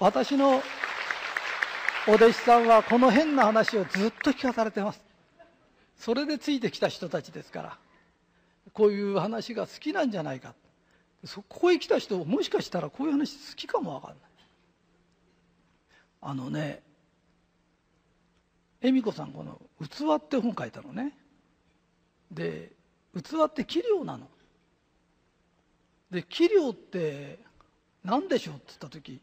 私のお弟子さんはこの変な話をずっと聞かされてます。それでついてきた人たちですからこういう話が好きなんじゃないか。そこへ来た人もしかしたらこういう話好きかもわかんない。あのね恵美子さんこの「器」って本書いたのね。で器って器量なの。で器量って何でしょうって言った時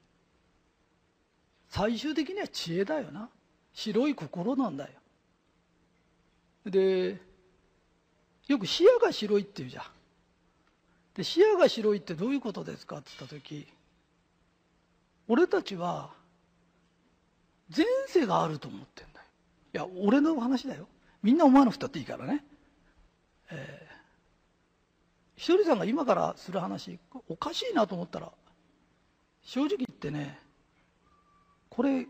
最終的には知恵だよな。白い心なんだよ。でよく視野が白いって言うじゃん。で視野が白いってどういうことですかって言った時俺たちは前世があると思ってんだよ。いや俺の話だよ。みんな思わなくたっていいからね。えー、ひとりさんが今からする話おかしいなと思ったら正直言ってねこれ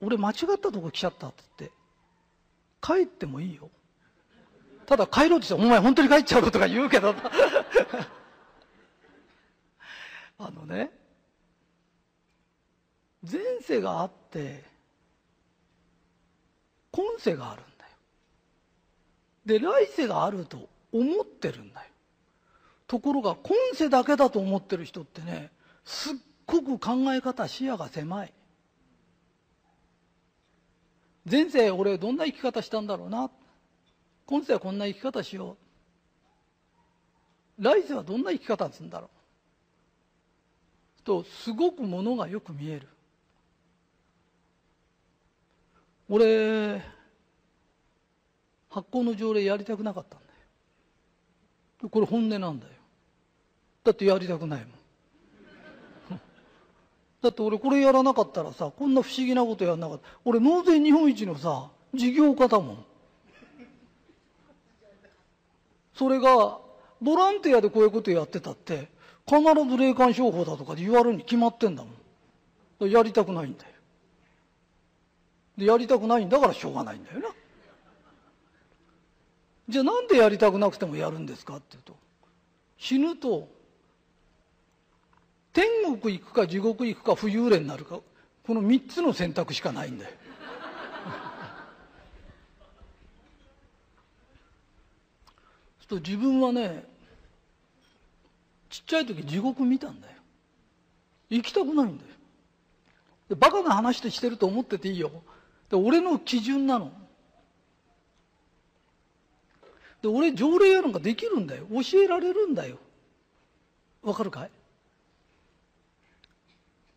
俺間違ったとこ来ちゃったって言って帰ってもいいよ。ただ帰ろうとしてお前本当に帰っちゃうとか言うけど。あのね前世があって今世があるんだよ。で来世があると思ってるんだよ。ところが今世だけだと思ってる人ってねすっごく考え方視野が狭い。前世俺どんな生き方したんだろうな。今世はこんな生き方しよう。来世はどんな生き方するんだろう。とすごくものがよく見える。俺発行の条例やりたくなかったんだよ。これ本音なんだよ。だってやりたくないもん。だって俺これやらなかったらさこんな不思議なことやらなかった。俺納税日本一のさ事業家だもん。それがボランティアでこういうことやってたって必ず霊感商法だとかで言われるに決まってんだもん。やりたくないんだよ。でやりたくないんだからしょうがないんだよな。じゃあなんでやりたくなくてもやるんですかっていうと死ぬと天国行くか地獄行くか浮遊霊になるかこの3つの選択しかないんだよ。と自分はねちっちゃい時地獄見たんだよ。行きたくないんだよ。でバカな話でしてると思ってていいよ。で俺の基準なの。で俺条例やなんかできるんだよ。教えられるんだよ。わかるかい？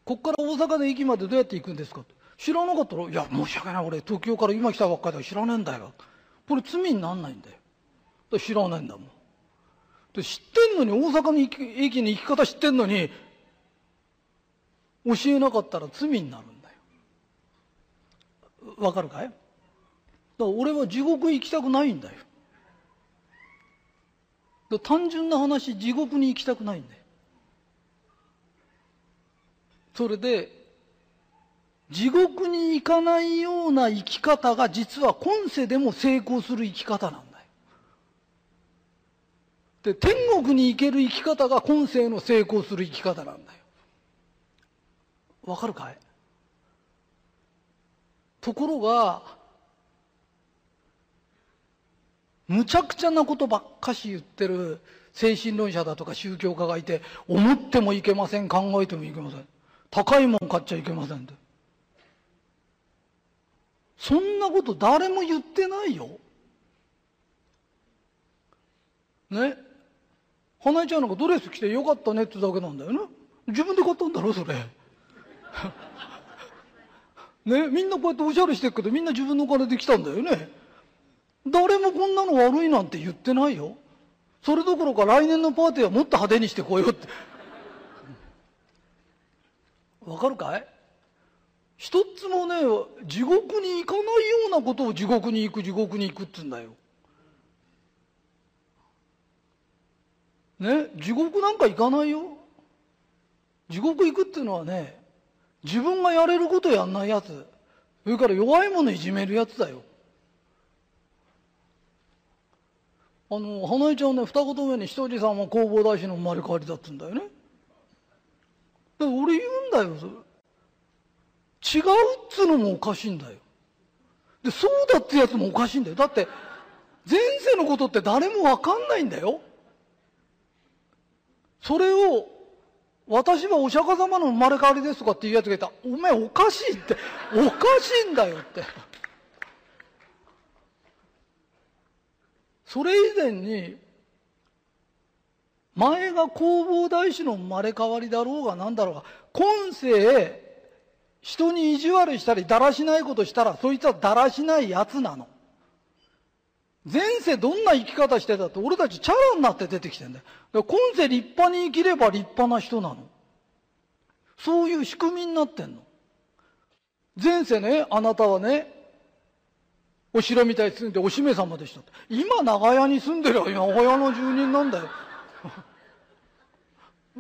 こっから大阪の駅までどうやって行くんですか？知らなかったら「いや申し訳ない俺東京から今来たばっかりだ知らねえんだよ」これ罪になんないんだよ。知らないんだもん。で知ってんのに大阪の駅に行き方知ってんのに教えなかったら罪になるんだよ。わかるかい？だから俺は地獄行きたくないんだよ。単純な話地獄に行きたくないんだよ。それで地獄に行かないような生き方が実は今世でも成功する生き方なんだよ。で天国に行ける生き方が今世の成功する生き方なんだよ。わかるかい？ところがむちゃくちゃなことばっかし言ってる精神論者だとか宗教家がいて思ってもいけません考えてもいけません。高いもん買っちゃいけませんって。そんなこと誰も言ってないよ。ね？花江ちゃんなんかドレス着てよかったねってだけなんだよな自分で買ったんだろそれ。ね？みんなこうやっておしゃれしてるけどみんな自分のお金で来たんだよね。誰もこんなの悪いなんて言ってないよ。それどころか来年のパーティーはもっと派手にしてこようって。わかるかい？一つもね地獄に行かないようなことを地獄に行く地獄に行くっつうんだよ。ね？地獄なんか行かないよ。地獄行くっていうのはね自分がやれることやんないやつ。それから弱いものいじめるやつだよ。あの花江ちゃんね二言目にひとりさんは弘法大師の生まれ変わりだっつうんだよね。俺言うんだよ違うっつうのもおかしいんだよ。で、そうだってやつもおかしいんだよ。だって、前世のことって誰もわかんないんだよ。それを、私はお釈迦様の生まれ変わりですとかっていうやつがいたら、お前おかしいって、おかしいんだよって。それ以前に、前が弘法大師の生まれ変わりだろうが何だろうが、今世、人に意地悪したりだらしないことしたら、そいつはだらしない奴なの。前世どんな生き方してたって俺たちチャラになって出てきてんだよ。今世立派に生きれば立派な人なの。そういう仕組みになってんの。前世ね、あなたはね、お城みたいに住んでお姫様でした今長屋に住んでるよ長屋の住人なんだよ。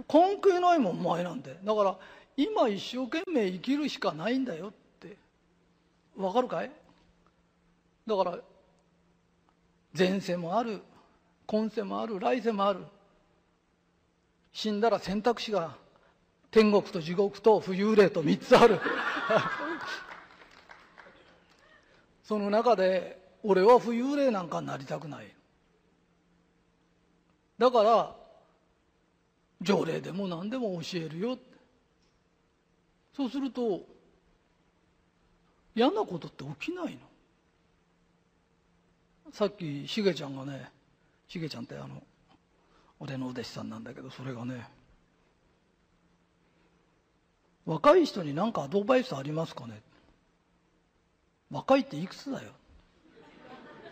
関係ないもん、前なんて。だから、今一生懸命生きるしかないんだよって。わかるかい？だから、前世もある、今世もある、来世もある。死んだら選択肢が天国と地獄と浮遊霊と三つある。その中で俺は浮遊霊なんかになりたくない。だから条例でも何でも教えるよ。そうすると嫌なことって起きないの。さっきしげちゃんがねしげちゃんってあの俺のお弟子さんなんだけどそれがね若い人に何かアドバイスありますかね。若いっていくつだよ。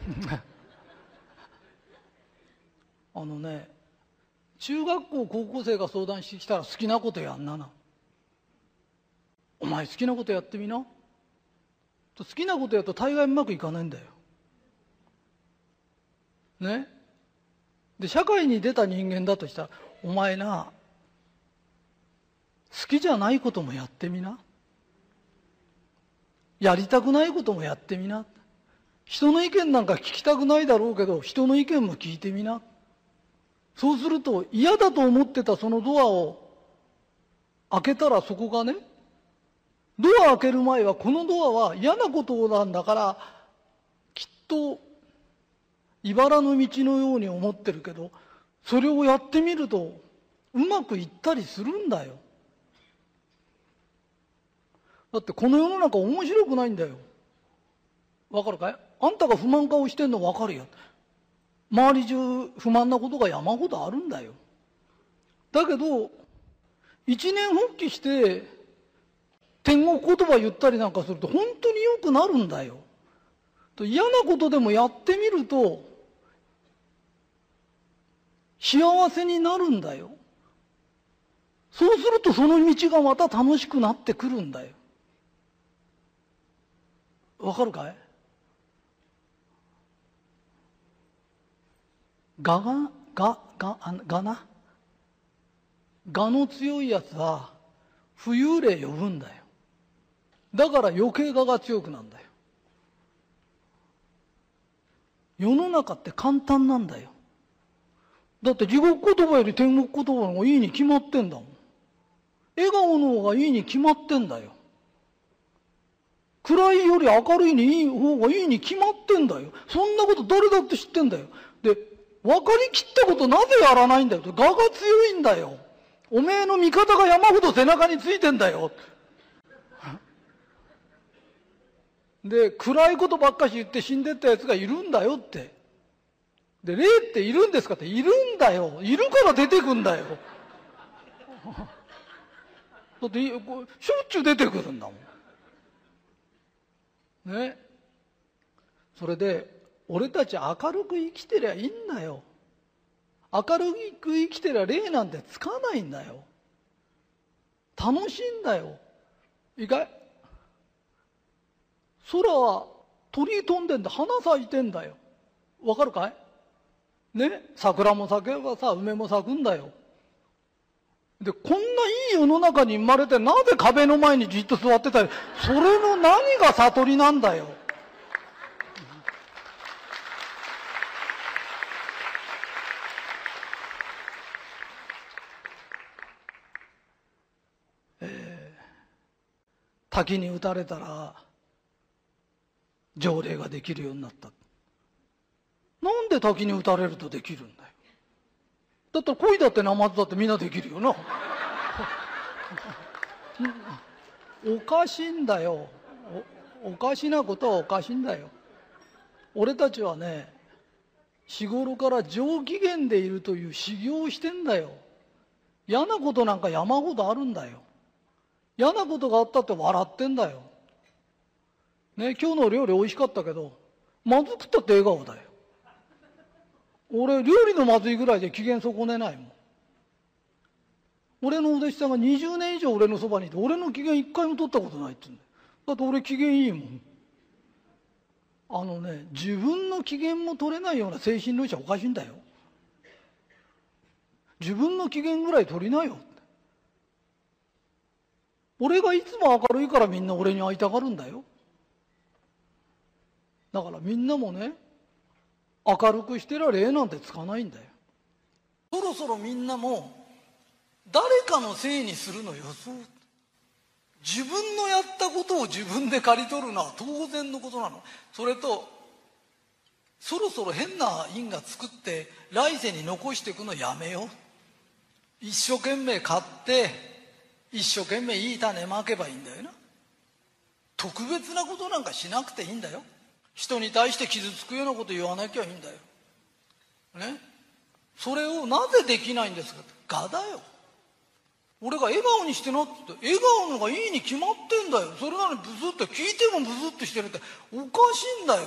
あのね中学校高校生が相談してきたら好きなことやんなな。お前好きなことやってみな。好きなことやると大概うまくいかないんだよ。ね？で社会に出た人間だとしたらお前な好きじゃないこともやってみな。やりたくないこともやってみな。人の意見なんか聞きたくないだろうけど人の意見も聞いてみな。そうすると嫌だと思ってたそのドアを開けたらそこがね、ドア開ける前はこのドアは嫌なことなんだから、きっと茨の道のように思ってるけど、それをやってみるとうまくいったりするんだよ。だってこの世の中面白くないんだよ。わかるかい？あんたが不満顔してんのわかるよ。周り中不満なことが山ほどあるんだよ。だけど、一年発起して、天国言葉言ったりなんかすると本当に良くなるんだよ。嫌なことでもやってみると、幸せになるんだよ。そうするとその道がまた楽しくなってくるんだよ。わかるかい？がが、が、が、がな。がの強いやつは、浮遊霊呼ぶんだよ。だから余計我が強くなんだよ。世の中って簡単なんだよ。だって地獄言葉より天国言葉の方がいいに決まってんだもん。笑顔の方がいいに決まってんだよ。暗いより明るいにいい方がいいに決まってんだよ。そんなこと誰だって知ってんだよ。で、分かりきったことなぜやらないんだよ。我が強いんだよ。おめえの味方が山ほど背中についてんだよ。で、暗いことばっかし言って死んでったやつがいるんだよって。で、霊っているんですかっているんだよ。いるから出てくんだよ。だってしょっちゅう出てくるんだもん。ね。それで、俺たち明るく生きてりゃいいんだよ。明るく生きてりゃ霊なんてつかないんだよ。楽しいんだよ。いいかい？空は鳥飛んでんだ。花咲いてんだよ。わかるかい？ね？桜も咲けばさ、梅も咲くんだよ。で、こんないい世の中に生まれて、なぜ壁の前にじっと座ってたり、それの何が悟りなんだよ。滝に打たれたら条例ができるようになった。なんで滝に打たれるとできるんだよ。だったら恋だってナマズだってみんなできるよな。おかしいんだよ。おおかしなことはおかしいんだよ。俺たちはね日頃から上機嫌でいるという修行をしてんだよ。嫌なことなんか山ほどあるんだよ。嫌なことがあったって笑ってんだよ。ね今日の料理美味しかったけどまずくったって笑顔だよ。俺料理のまずいぐらいで機嫌損ねないもん。俺のお弟子さんが20年以上俺のそばにいて俺の機嫌一回も取ったことないって言うんだよ。だって俺機嫌いいもん。あのね自分の機嫌も取れないような精神論者おかしいんだよ。自分の機嫌ぐらい取りなよ。俺がいつも明るいからみんな俺に会いたがるんだよ。だからみんなもね明るくしてりゃ礼なんてつかないんだよ。そろそろみんなも誰かのせいにするのよそう自分のやったことを自分で刈り取るのは当然のことなの。それとそろそろ変な因果作って来世に残していくのやめよう。一生懸命買って一生懸命いい種まけばいいんだよな。特別なことなんかしなくていいんだよ。人に対して傷つくようなこと言わなきゃいいんだよ。ね？それをなぜできないんですか？がだよ。俺が笑顔にしてなって笑顔のがいいに決まってんだよ。それなのにブスって聞いてもブスってしてるっておかしいんだよ。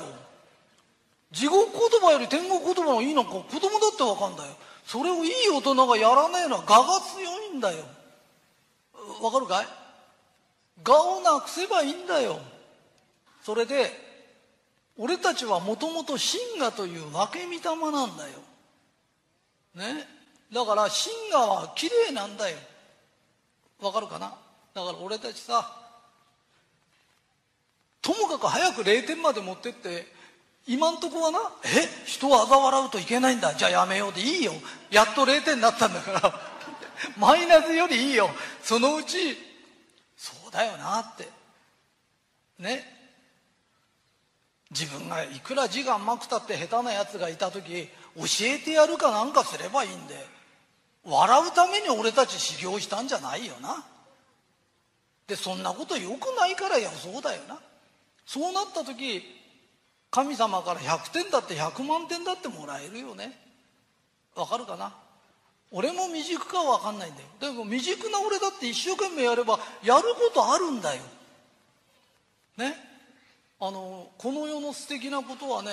地獄言葉より天国言葉のいいなんか子供だってわかんだよ。それをいい大人がやらねえのは我が強いんだよ。わかるかい？我をなくせばいいんだよ。それで俺たちはもともと真我という分け御霊なんだよ。ね？だから真我は綺麗なんだよ。わかるかな？だから俺たちさともかく早く0点まで持ってって今んとこはなえ？人を嘲笑うといけないんだ。じゃあやめようでいいよ。やっと0点になったんだから。マイナスよりいいよ。そのうちそうだよなって。ね。自分がいくら字が甘くたって下手なやつがいた時教えてやるかなんかすればいいんで笑うために俺たち修行したんじゃないよな。でそんなことよくないからやそうだよな。そうなった時神様から100点だって100万点だってもらえるよね。わかるかな？俺も未熟かは分かんないんだよ。でも未熟な俺だって一生懸命やればやることあるんだよ。ね？あのこの世の素敵なことはね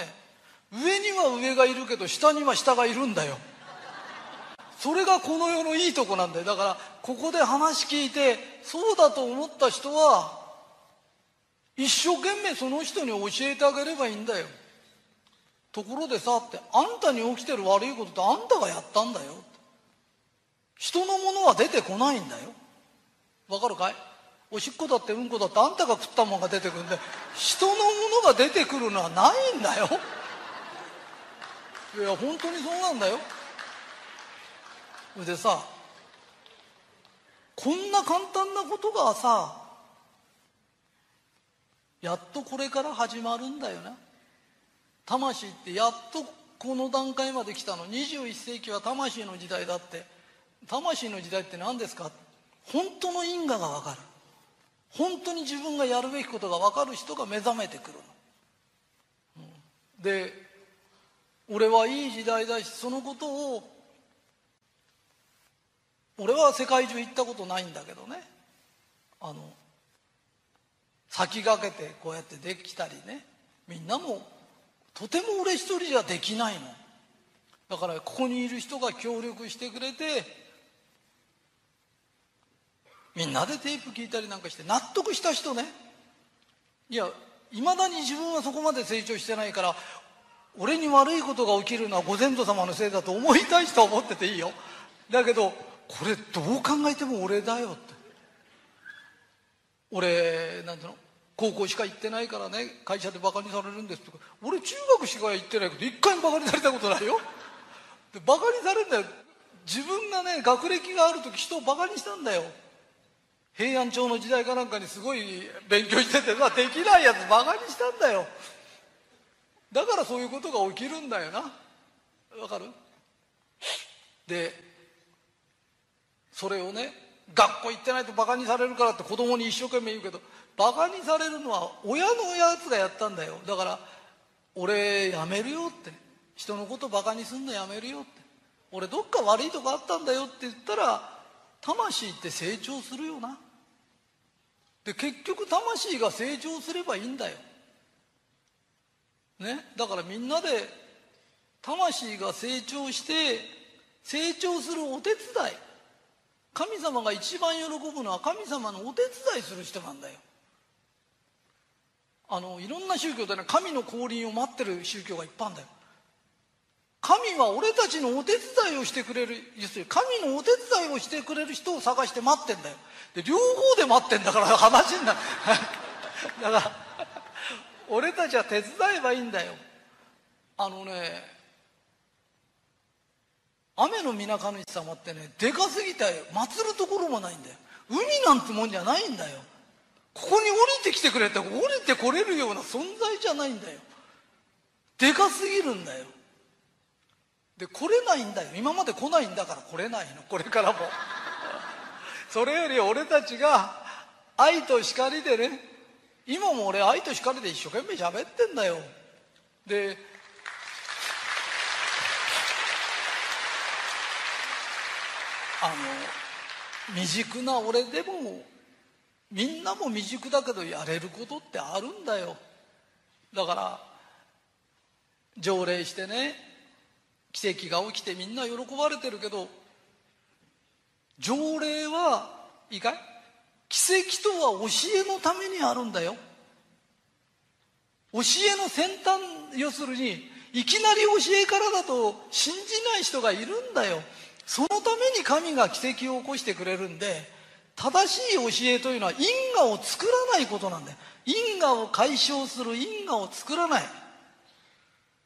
上には上がいるけど下には下がいるんだよ。それがこの世のいいとこなんだよ。だからここで話聞いてそうだと思った人は一生懸命その人に教えてあげればいいんだよ。ところでさってあんたに起きてる悪いことってあんたがやったんだよ。人のものは出てこないんだよ。わかるかい？おしっこだってうんこだってあんたが食ったもんが出てくるんで人のものが出てくるのはないんだよ。いや本当にそうなんだよ。それでさこんな簡単なことがさやっとこれから始まるんだよな。魂ってやっとこの段階まで来たの。21世紀は魂の時代だって。魂の時代って何ですか？本当の因果が分かる。本当に自分がやるべきことが分かる人が目覚めてくるの、で俺はいい時代だしそのことを俺は世界中行ったことないんだけどね。あの先駆けてこうやってできたりね。みんなもとても俺一人じゃできないの。だからここにいる人が協力してくれてみんなでテープ聞いたりなんかして納得した人ね。いやいまだに自分はそこまで成長してないから俺に悪いことが起きるのはご先祖様のせいだと思いたい人は思ってていいよ。だけどこれどう考えても俺だよって。俺なんていうの？高校しか行ってないからね会社でバカにされるんですとか。俺中学しか行ってないけど一回もバカにされたことないよ。でバカにされるんだよ。自分がね学歴がある時人をバカにしたんだよ。平安朝の時代かなんかにすごい勉強してて、まあ、できないやつバカにしたんだよ。だからそういうことが起きるんだよな。わかる？でそれをね学校行ってないとバカにされるからって子供に一生懸命言うけどバカにされるのは親のやつがやったんだよ。だから俺やめるよって。人のことバカにすんのやめるよって。俺どっか悪いとこあったんだよって言ったら魂って成長するよな。で結局魂が成長すればいいんだよ。ね？だからみんなで魂が成長して成長するお手伝い。神様が一番喜ぶのは神様のお手伝いする人なんだよ。あのいろんな宗教でね神の降臨を待ってる宗教がいっぱいあるんだよ。神は俺たちのお手伝いをしてくれる要するに神のお手伝いをしてくれる人を探して待ってんだよ。で両方で待ってんだから話になる。だから俺たちは手伝えばいいんだよ。あのね雨の皆神主様ってねでかすぎて祀るところもないんだよ。海なんてもんじゃないんだよ。ここに降りてきてくれって降りてこれるような存在じゃないんだよ。でかすぎるんだよ。で来れないんだよ。今まで来ないんだから来れないの。これからも。それより俺たちが愛と光でね。今も俺愛と光で一生懸命喋ってんだよ。であの未熟な俺でもみんなも未熟だけどやれることってあるんだよ。だから条例してね奇跡が起きてみんな喜ばれてるけど条例はいいかい？奇跡とは教えのためにあるんだよ。教えの先端要するにいきなり教えからだと信じない人がいるんだよ。そのために神が奇跡を起こしてくれるんで正しい教えというのは因果を作らないことなんだよ。因果を解消する因果を作らない。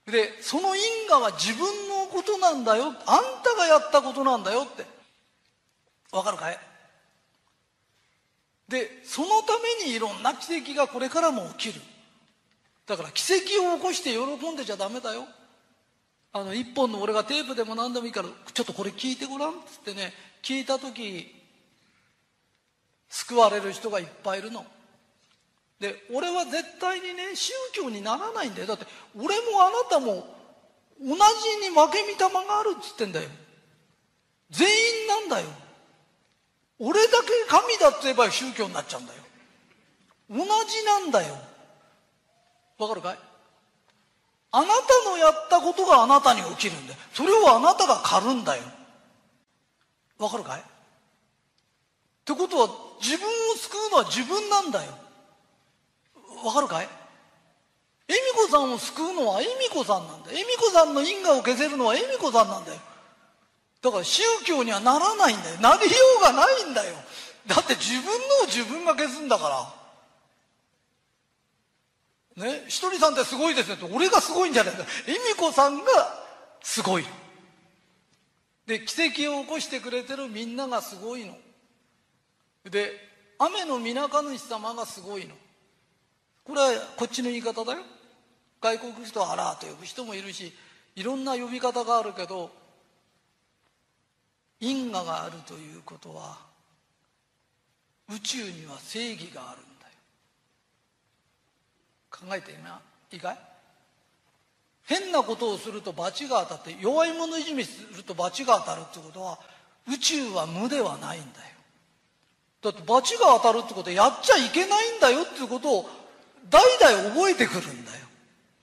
でその因果は自分ことなんだよ。あんたがやったことなんだよって。わかるかい？でそのためにいろんな奇跡がこれからも起きる。だから奇跡を起こして喜んでちゃダメだよ。あの一本の俺がテープでも何でもいいからちょっとこれ聞いてごらんっつってね聞いた時救われる人がいっぱいいるの。で俺は絶対にね宗教にならないんだよ。だって俺もあなたも同じに負け御霊があるっつってんだよ。全員なんだよ。俺だけ神だって言えば宗教になっちゃうんだよ。同じなんだよ。わかるかい？あなたのやったことがあなたに起きるんだよ。それをあなたが狩るんだよ。わかるかい？ってことは自分を救うのは自分なんだよ。わかるかい？恵美子さんを救うのは恵美子さんなんだ恵美子さんの因果を消せるのは恵美子さんなんだよ。だから宗教にはならないんだよ。なりようがないんだよ。だって自分のを自分が消すんだから。ね？ひとりさんってすごいですねって。俺がすごいんじゃないか恵美子さんがすごいで奇跡を起こしてくれてるみんながすごいの。で雨の皆神主様がすごいの。これはこっちの言い方だよ。外国人はアラーと呼ぶ人もいるしいろんな呼び方があるけど因果があるということは宇宙には正義があるんだよ。考えてみな？いいかい変なことをすると罰が当たって弱い者いじめすると罰が当たるってことは宇宙は無ではないんだよ。だって罰が当たるってことはやっちゃいけないんだよっていうことを代々覚えてくるんだよ。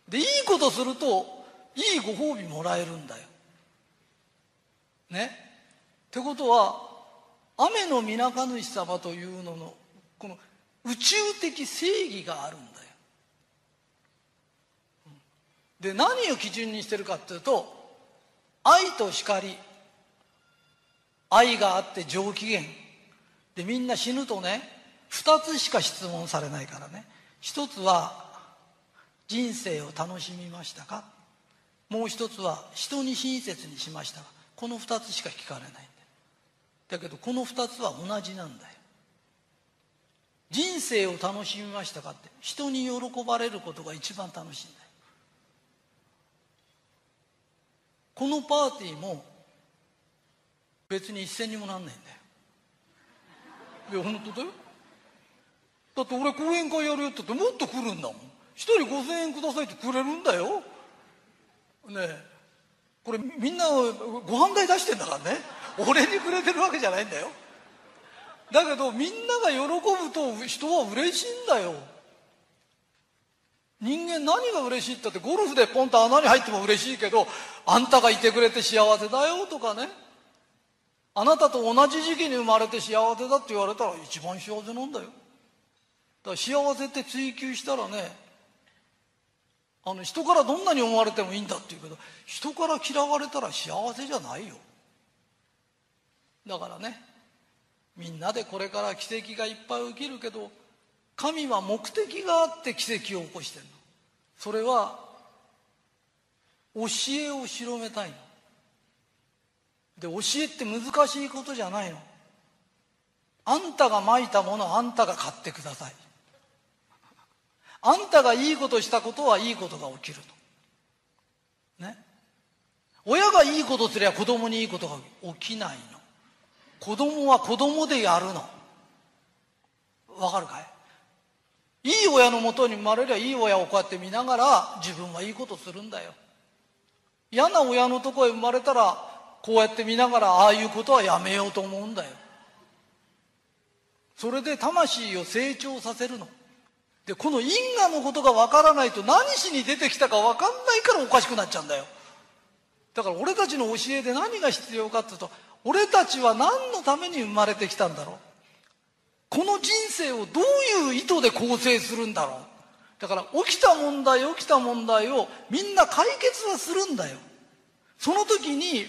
でいいことするといいご褒美もらえるんだよ。ね？ってことは雨の皆神主様というののこの宇宙的正義があるんだよ。で何を基準にしてるかっていうと愛と光。愛があって上機嫌。でみんな死ぬとね2つしか質問されないからね。一つは人生を楽しみましたか？もう一つは人に親切にしました。かこの二つしか聞かれないんだだけどこの二つは同じなんだよ。人生を楽しみましたかって人に喜ばれることが一番楽しいんだよ。このパーティーも別に一銭にもなんないんだよ。いや本当だよ。だって俺講演会やるよって言ってもっと来るんだもん。一人5000円くださいってくれるんだよ。ねえ。これみんなご飯代出してんだからね。俺にくれてるわけじゃないんだよ。だけどみんなが喜ぶと人は嬉しいんだよ。人間何が嬉しいったってゴルフでポンと穴に入っても嬉しいけどあんたがいてくれて幸せだよとかね。あなたと同じ時期に生まれて幸せだって言われたら一番幸せなんだよ。だから幸せって追求したらねあの人からどんなに思われてもいいんだって言うけど人から嫌われたら幸せじゃないよ。だからねみんなでこれから奇跡がいっぱい起きるけど神は目的があって奇跡を起こしてるの。それは教えを広めたいの。で教えって難しいことじゃないの。あんたがまいたものあんたが買ってください。あんたがいいことしたことはいいことが起きると。ね。親がいいことすりゃ子供にいいことが起きないの。子供は子供でやるの。わかるかい？いい親のもとに生まれりゃいい親をこうやって見ながら自分はいいことするんだよ。嫌な親のとこへ生まれたらこうやって見ながらああいうことはやめようと思うんだよ。それで魂を成長させるの。でこの因果のことがわからないと何しに出てきたかわかんないからおかしくなっちゃうんだよ。だから俺たちの教えで何が必要かっていうと俺たちは何のために生まれてきたんだろう。この人生をどういう意図で構成するんだろう。だから起きた問題起きた問題をみんな解決はするんだよ。その時に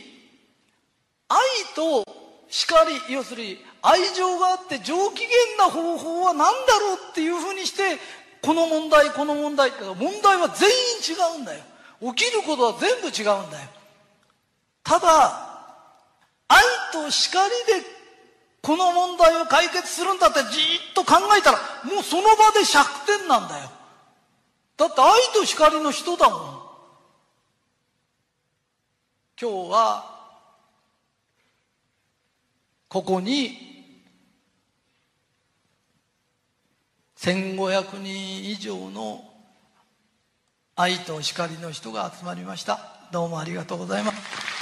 愛と叱り要するに愛情があって上機嫌な方法は何だろうっていうふうにしてこの問題この問題って問題は全員違うんだよ。起きることは全部違うんだよ。ただ愛と叱りでこの問題を解決するんだってじっと考えたらもうその場で100点なんだよ。だって愛と叱りの人だもん。今日はここに1500人以上の愛と光の人が集まりました。どうもありがとうございます。